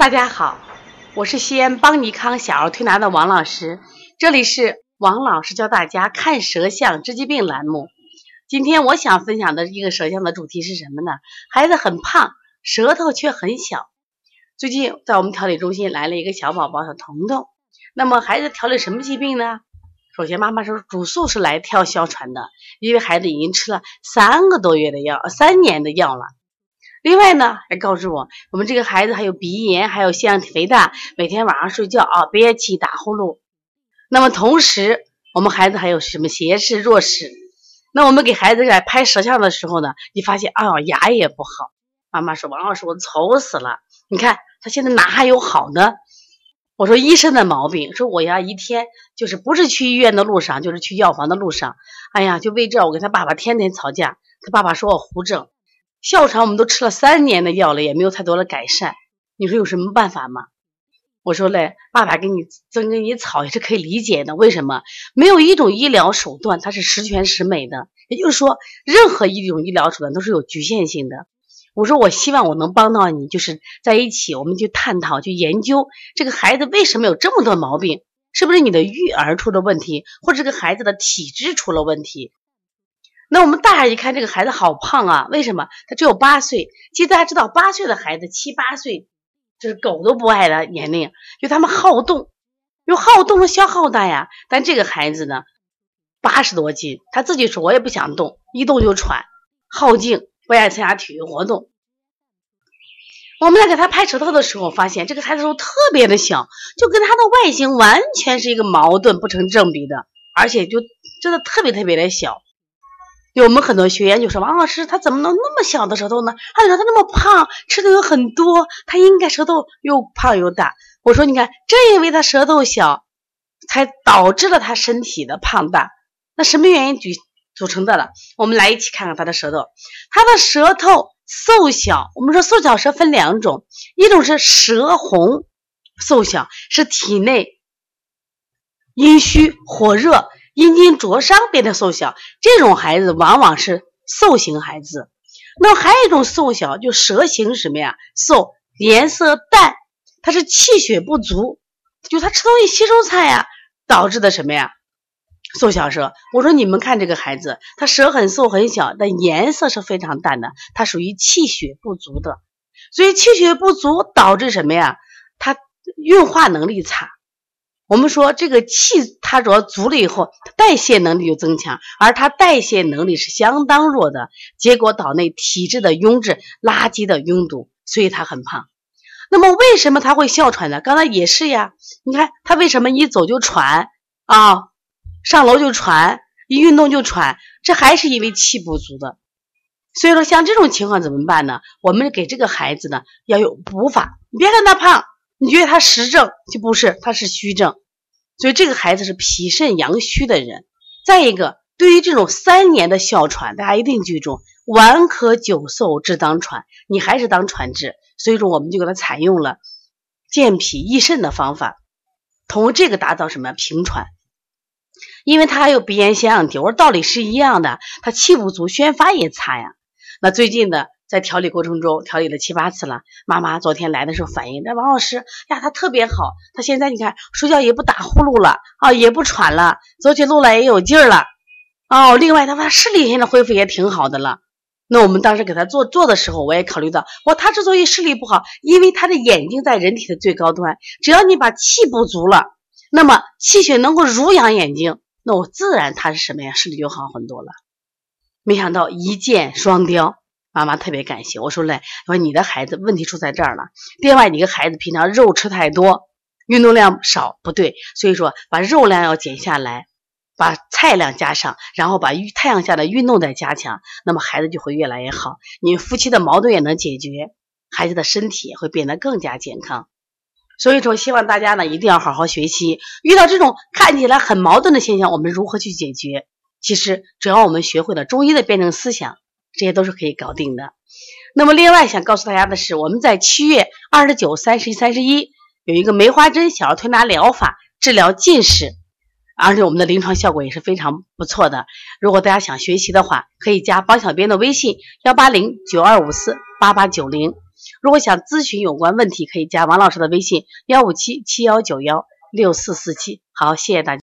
大家好，我是西安邦尼康小儿推拿的王老师，这里是王老师教大家看舌象治疾病栏目。今天我想分享的一个舌象的主题是什么呢？孩子很胖，舌头却很小。最近在我们调理中心来了一个小宝宝，小彤彤。那么孩子调理什么疾病呢？首先妈妈说主诉是来调哮喘的，因为孩子已经吃了三个多月的药，三年的药了。另外呢，还告诉我，我们这个孩子还有鼻炎，还有腺样体肥大，每天晚上睡觉啊憋气打呼噜。那么同时，我们孩子还有什么斜视、弱视？那我们给孩子在拍舌象的时候呢，你发现啊牙也不好。妈妈说王老师我愁死了，你看他现在哪还有好呢？我说医生的毛病，说我呀一天就是不是去医院的路上，就是去药房的路上，哎呀就为这我跟他爸爸天天吵架，他爸爸说我胡整。哮喘我们都吃了三年的药了，也没有太多的改善。你说有什么办法吗？我说嘞，爸爸给你增给你草也是可以理解的。为什么？没有一种医疗手段它是十全十美的。也就是说，任何一种医疗手段都是有局限性的。我说，我希望我能帮到你，就是在一起，我们去探讨、去研究这个孩子为什么有这么多毛病，是不是你的育儿出了问题，或者这个孩子的体质出了问题？那我们大人一看这个孩子好胖啊，为什么？他只有八岁。其实大家知道，八岁的孩子七八岁，就是狗都不爱的年龄，就他们好动，有好动的消耗大呀。但这个孩子呢，八十多斤，他自己说我也不想动，一动就喘，好静，不爱参加体育活动。我们在给他拍舌头的时候，发现这个孩子都特别的小，就跟他的外形完全是一个矛盾不成正比的，而且就真的特别特别的小。有我们很多学员就说：“王老师，他怎么能那么小的舌头呢？他说他那么胖，吃的又很多，他应该舌头又胖又大。”我说：“你看，正因为他舌头小，才导致了他身体的胖大。那什么原因组组成的了？我们来一起看看他的舌头。他的舌头瘦小，我们说瘦小舌分两种，一种是舌红瘦小，是体内阴虚火热。”阴茎灼伤变得瘦小，这种孩子往往是瘦型孩子。那还有一种瘦小，就舌形什么呀？瘦，颜色淡，他是气血不足，就他吃东西吸收差呀，导致的什么呀？瘦小舌。我说你们看这个孩子，他舌很瘦很小，但颜色是非常淡的，他属于气血不足的。所以气血不足导致什么呀？他运化能力差。我们说这个气它主要足了以后，代谢能力就增强，而它代谢能力是相当弱的，结果岛内体质的壅滞、垃圾的拥堵，所以他很胖。那么为什么他会哮喘呢？刚才也是呀，你看他为什么一走就喘啊，上楼就喘，一运动就喘，这还是因为气不足的。所以说像这种情况怎么办呢？我们给这个孩子呢要有补法，你别看他胖。你觉得他实症就不是，他是虚症，所以这个孩子是脾肾阳虚的人。再一个，对于这种三年的哮喘，大家一定记住，丸咳久嗽，治当喘，你还是当喘治。所以说，我们就给他采用了健脾益肾的方法，通过这个达到什么平喘。因为他还有鼻炎、腺样体，我说道理是一样的，他气不足，宣发也差呀。那最近的。在调理过程中，调理了七八次了。妈妈昨天来的时候反映，那王老师呀，他特别好，他现在你看睡觉也不打呼噜了啊，也不喘了，走起路来也有劲儿了。哦，另外他说视力现在恢复也挺好的了。那我们当时给他做做的时候，我也考虑到，我他之所以视力不好，因为他的眼睛在人体的最高端，只要你把气补足了，那么气血能够濡养眼睛，那我自然他是什么呀，视力就好很多了。没想到一箭双雕。妈妈特别感谢我说嘞，我说你的孩子问题出在这儿了。另外，你个孩子平常肉吃太多，运动量少，不对。所以说，把肉量要减下来，把菜量加上，然后把太阳下的运动再加强，那么孩子就会越来越好。你们夫妻的矛盾也能解决，孩子的身体也会变得更加健康。所以说，希望大家呢一定要好好学习。遇到这种看起来很矛盾的现象，我们如何去解决？其实，只要我们学会了中医的辩证思想。这些都是可以搞定的。那么，另外想告诉大家的是，我们在七月二十九、三十一、三十一有一个梅花针小儿推拿疗法治疗近视，而且我们的临床效果也是非常不错的。如果大家想学习的话，可以加帮小编的微信：幺八零九二五四八八九零。如果想咨询有关问题，可以加王老师的微信：幺五七七幺九幺六四四七。好，谢谢大家。